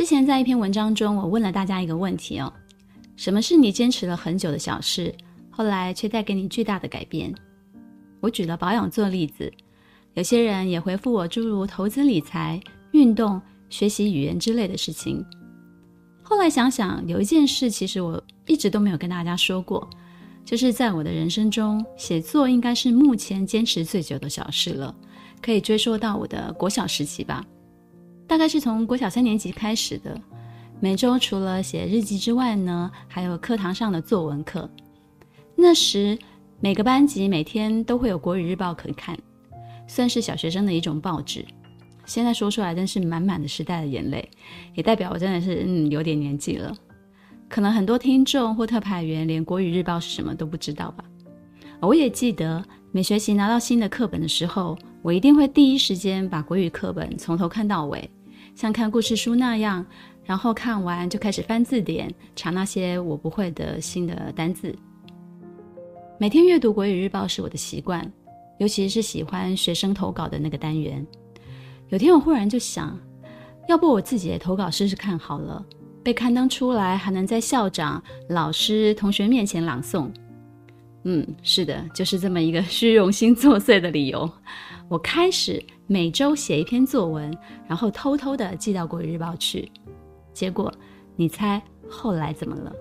之前在一篇文章中，我问了大家一个问题哦：什么是你坚持了很久的小事，后来却带给你巨大的改变？我举了保养做例子，有些人也回复我诸如投资理财、运动、学习语言之类的事情。后来想想，有一件事其实我一直都没有跟大家说过。就是在我的人生中，写作应该是目前坚持最久的小事了，可以追溯到我的国小时期吧。大概是从国小三年级开始的，每周除了写日记之外呢，还有课堂上的作文课。那时每个班级每天都会有国语日报可看，算是小学生的一种报纸。现在说出来真是满满的时代的眼泪，也代表我真的是嗯有点年纪了。可能很多听众或特派员连国语日报是什么都不知道吧？我也记得每学期拿到新的课本的时候，我一定会第一时间把国语课本从头看到尾，像看故事书那样，然后看完就开始翻字典，查那些我不会的新的单字。每天阅读国语日报是我的习惯，尤其是喜欢学生投稿的那个单元。有天我忽然就想，要不我自己也投稿试试看好了。被刊登出来，还能在校长、老师、同学面前朗诵。嗯，是的，就是这么一个虚荣心作祟的理由。我开始每周写一篇作文，然后偷偷的寄到国语日报去。结果，你猜后来怎么了？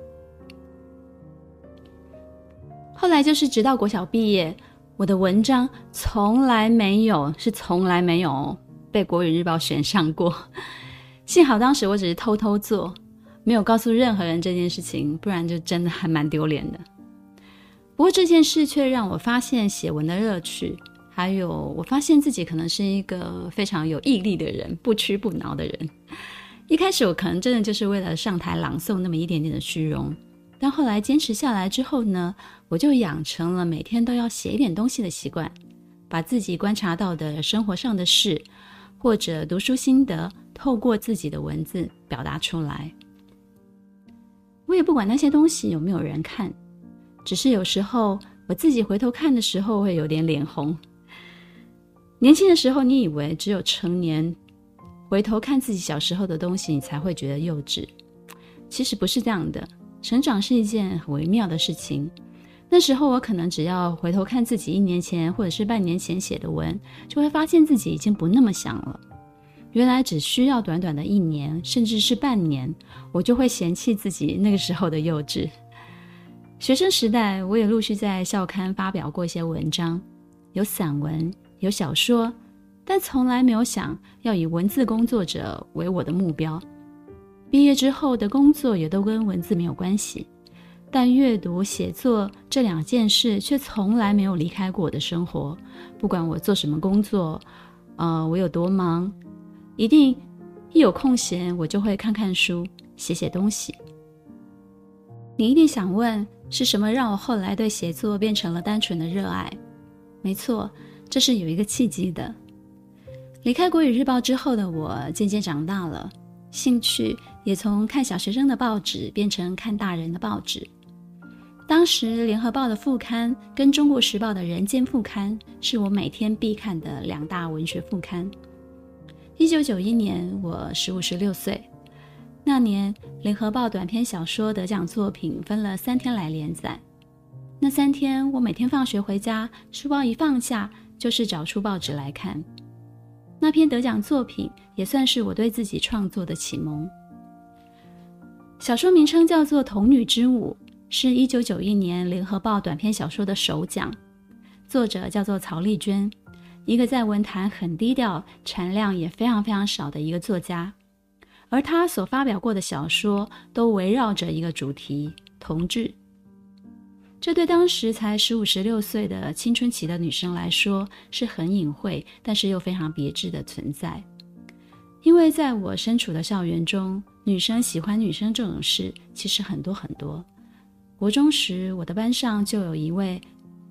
后来就是直到国小毕业，我的文章从来没有，是从来没有被国语日报选上过。幸好当时我只是偷偷做。没有告诉任何人这件事情，不然就真的还蛮丢脸的。不过这件事却让我发现写文的乐趣，还有我发现自己可能是一个非常有毅力的人，不屈不挠的人。一开始我可能真的就是为了上台朗诵那么一点点的虚荣，但后来坚持下来之后呢，我就养成了每天都要写一点东西的习惯，把自己观察到的生活上的事，或者读书心得，透过自己的文字表达出来。我也不管那些东西有没有人看，只是有时候我自己回头看的时候会有点脸红。年轻的时候，你以为只有成年回头看自己小时候的东西，你才会觉得幼稚。其实不是这样的，成长是一件很微妙的事情。那时候我可能只要回头看自己一年前或者是半年前写的文，就会发现自己已经不那么想了。原来只需要短短的一年，甚至是半年，我就会嫌弃自己那个时候的幼稚。学生时代，我也陆续在校刊发表过一些文章，有散文，有小说，但从来没有想要以文字工作者为我的目标。毕业之后的工作也都跟文字没有关系，但阅读、写作这两件事却从来没有离开过我的生活。不管我做什么工作，呃，我有多忙。一定一有空闲，我就会看看书，写写东西。你一定想问，是什么让我后来对写作变成了单纯的热爱？没错，这是有一个契机的。离开国语日报之后的我，渐渐长大了，兴趣也从看小学生的报纸变成看大人的报纸。当时，《联合报》的副刊跟《中国时报》的人间副刊是我每天必看的两大文学副刊。一九九一年，我十五十六岁。那年，《联合报》短篇小说得奖作品分了三天来连载。那三天，我每天放学回家，书包一放下，就是找出报纸来看。那篇得奖作品也算是我对自己创作的启蒙。小说名称叫做《童女之舞》，是一九九一年《联合报》短篇小说的首奖，作者叫做曹丽娟。一个在文坛很低调、产量也非常非常少的一个作家，而他所发表过的小说都围绕着一个主题——同志。这对当时才十五、十六岁的青春期的女生来说是很隐晦，但是又非常别致的存在。因为在我身处的校园中，女生喜欢女生这种事，其实很多很多。国中时，我的班上就有一位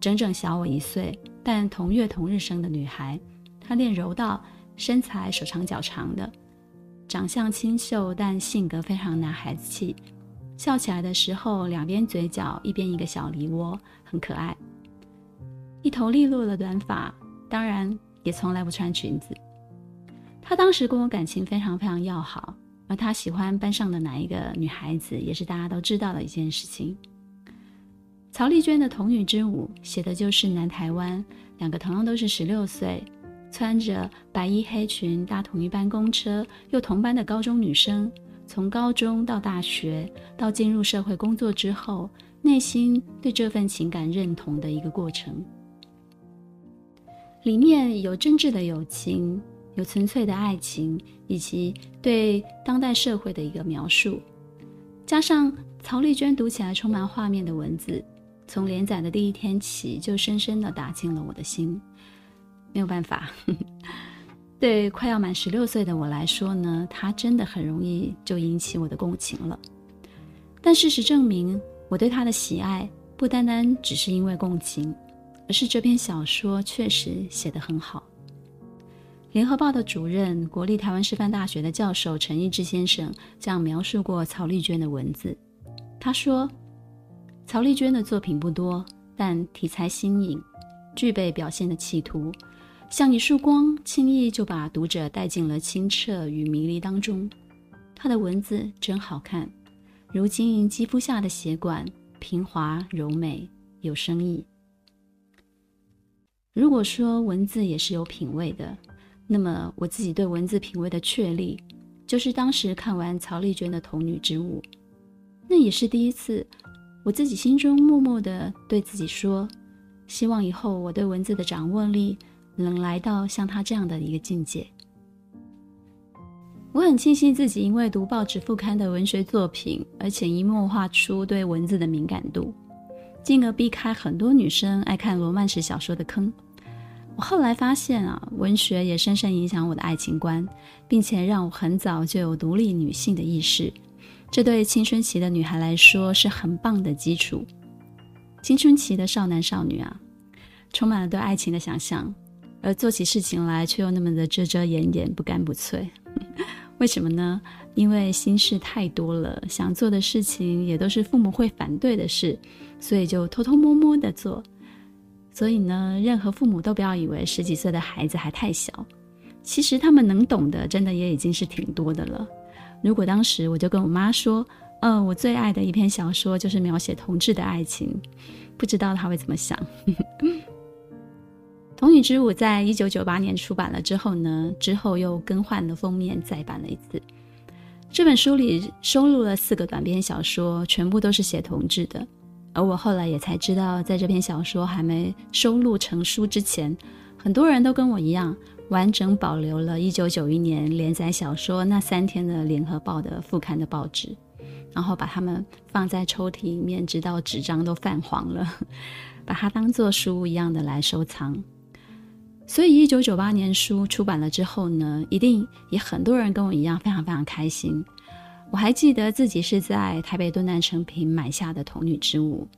整整小我一岁，但同月同日生的女孩。她练柔道，身材手长脚长的，长相清秀，但性格非常男孩子气。笑起来的时候，两边嘴角一边一个小梨窝，很可爱。一头利落的短发，当然也从来不穿裙子。她当时跟我感情非常非常要好。而他喜欢班上的哪一个女孩子，也是大家都知道的一件事情。曹丽娟的《童女之舞》写的就是南台湾两个同样都是十六岁，穿着白衣黑裙搭同一班公车，又同班的高中女生，从高中到大学，到进入社会工作之后，内心对这份情感认同的一个过程。里面有真挚的友情。有纯粹的爱情，以及对当代社会的一个描述，加上曹丽娟读起来充满画面的文字，从连载的第一天起就深深地打进了我的心。没有办法，对快要满十六岁的我来说呢，他真的很容易就引起我的共情了。但事实证明，我对他的喜爱不单单只是因为共情，而是这篇小说确实写得很好。联合报的主任、国立台湾师范大学的教授陈义之先生这样描述过曹丽娟的文字。他说：“曹丽娟的作品不多，但题材新颖，具备表现的企图，像一束光，轻易就把读者带进了清澈与迷离当中。他的文字真好看，如晶莹肌肤下的血管，平滑柔美，有深意。如果说文字也是有品味的。”那么我自己对文字品味的确立，就是当时看完曹丽娟的《童女之舞》，那也是第一次，我自己心中默默的对自己说，希望以后我对文字的掌握力能来到像她这样的一个境界。我很庆幸自己因为读报纸副刊的文学作品，而潜移默化出对文字的敏感度，进而避开很多女生爱看罗曼史小说的坑。我后来发现啊，文学也深深影响我的爱情观，并且让我很早就有独立女性的意识。这对青春期的女孩来说是很棒的基础。青春期的少男少女啊，充满了对爱情的想象，而做起事情来却又那么的遮遮掩掩、不干不脆。为什么呢？因为心事太多了，想做的事情也都是父母会反对的事，所以就偷偷摸摸的做。所以呢，任何父母都不要以为十几岁的孩子还太小，其实他们能懂的，真的也已经是挺多的了。如果当时我就跟我妈说，嗯、呃，我最爱的一篇小说就是描写同志的爱情，不知道她会怎么想。《童女之舞》在一九九八年出版了之后呢，之后又更换了封面，再版了一次。这本书里收录了四个短篇小说，全部都是写同志的。而我后来也才知道，在这篇小说还没收录成书之前，很多人都跟我一样，完整保留了1991年连载小说那三天的《联合报》的副刊的报纸，然后把它们放在抽屉里面，直到纸张都泛黄了，把它当做书一样的来收藏。所以1998年书出版了之后呢，一定也很多人跟我一样，非常非常开心。我还记得自己是在台北敦南诚品买下的《童女之舞》，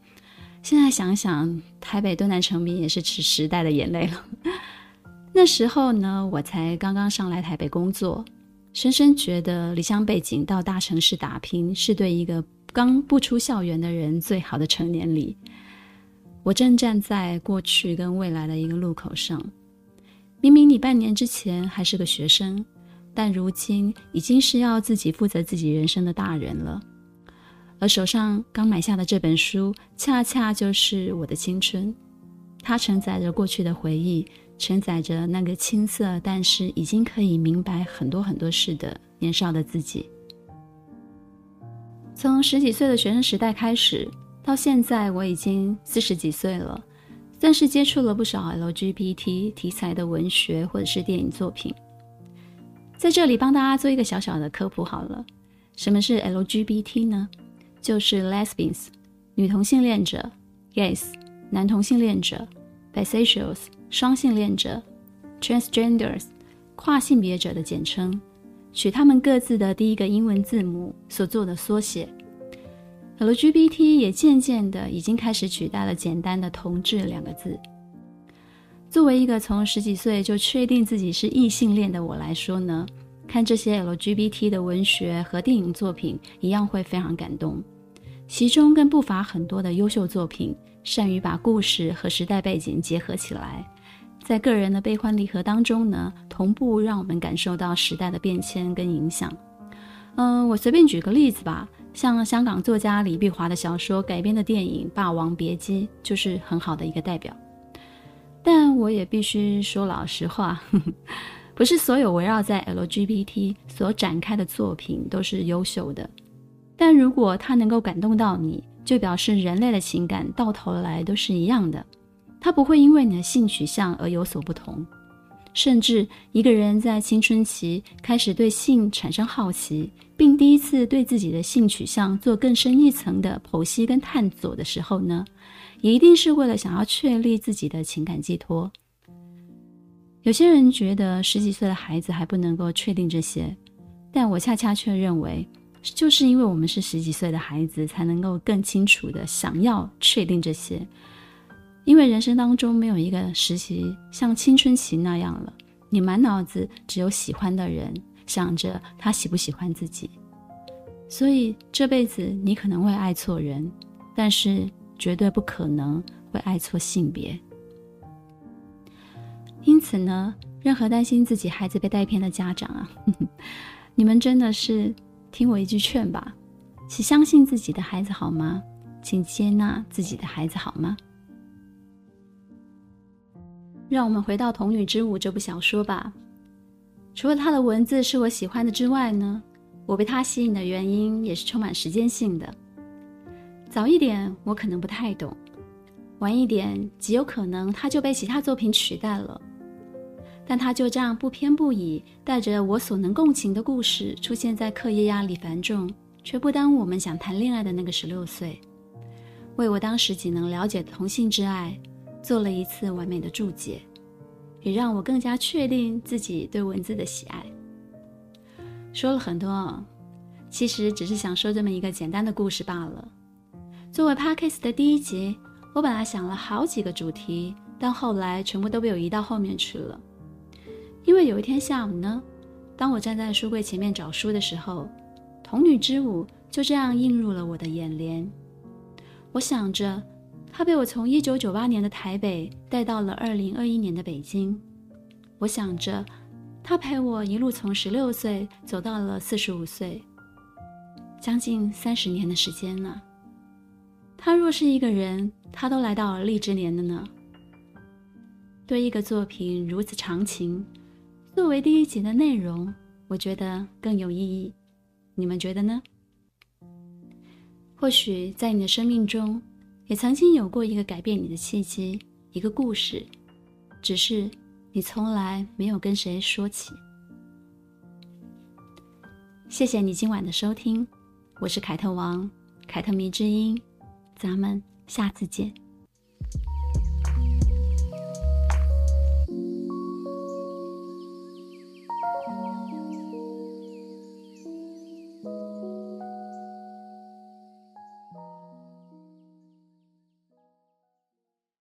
现在想想，台北敦南诚品也是吃时代的眼泪了。那时候呢，我才刚刚上来台北工作，深深觉得离乡背井到大城市打拼，是对一个刚不出校园的人最好的成年礼。我正站在过去跟未来的一个路口上，明明你半年之前还是个学生。但如今已经是要自己负责自己人生的大人了，而手上刚买下的这本书，恰恰就是我的青春。它承载着过去的回忆，承载着那个青涩但是已经可以明白很多很多事的年少的自己。从十几岁的学生时代开始，到现在我已经四十几岁了，算是接触了不少 LGBT 题材的文学或者是电影作品。在这里帮大家做一个小小的科普好了，什么是 LGBT 呢？就是 lesbians 女同性恋者，gays 男同性恋者，bisexuals 双性恋者，transgenders 跨性别者的简称，取他们各自的第一个英文字母所做的缩写。LGBT 也渐渐的已经开始取代了简单的“同志”两个字。作为一个从十几岁就确定自己是异性恋的我来说呢，看这些 LGBT 的文学和电影作品一样会非常感动。其中更不乏很多的优秀作品，善于把故事和时代背景结合起来，在个人的悲欢离合当中呢，同步让我们感受到时代的变迁跟影响。嗯，我随便举个例子吧。像香港作家李碧华的小说改编的电影《霸王别姬》就是很好的一个代表。但我也必须说老实话，不是所有围绕在 LGBT 所展开的作品都是优秀的。但如果它能够感动到你，就表示人类的情感到头来都是一样的，它不会因为你的性取向而有所不同。甚至一个人在青春期开始对性产生好奇，并第一次对自己的性取向做更深一层的剖析跟探索的时候呢，也一定是为了想要确立自己的情感寄托。有些人觉得十几岁的孩子还不能够确定这些，但我恰恰却认为，就是因为我们是十几岁的孩子，才能够更清楚地想要确定这些。因为人生当中没有一个时期像青春期那样了，你满脑子只有喜欢的人，想着他喜不喜欢自己，所以这辈子你可能会爱错人，但是绝对不可能会爱错性别。因此呢，任何担心自己孩子被带偏的家长啊，呵呵，你们真的是听我一句劝吧，请相信自己的孩子好吗？请接纳自己的孩子好吗？让我们回到《童女之舞》这部小说吧。除了它的文字是我喜欢的之外呢，我被它吸引的原因也是充满时间性的。早一点我可能不太懂，晚一点极有可能它就被其他作品取代了。但它就这样不偏不倚，带着我所能共情的故事出现在课业压力繁重却不耽误我们想谈恋爱的那个十六岁，为我当时仅能了解的同性之爱。做了一次完美的注解，也让我更加确定自己对文字的喜爱。说了很多，其实只是想说这么一个简单的故事罢了。作为 Podcast 的第一集，我本来想了好几个主题，但后来全部都被我移到后面去了。因为有一天下午呢，当我站在书柜前面找书的时候，《童女之舞》就这样映入了我的眼帘。我想着。他被我从一九九八年的台北带到了二零二一年的北京。我想着，他陪我一路从十六岁走到了四十五岁，将近三十年的时间呢。他若是一个人，他都来到了荔枝年了呢。对一个作品如此长情，作为第一集的内容，我觉得更有意义。你们觉得呢？或许在你的生命中。也曾经有过一个改变你的契机，一个故事，只是你从来没有跟谁说起。谢谢你今晚的收听，我是凯特王，凯特迷之音，咱们下次见。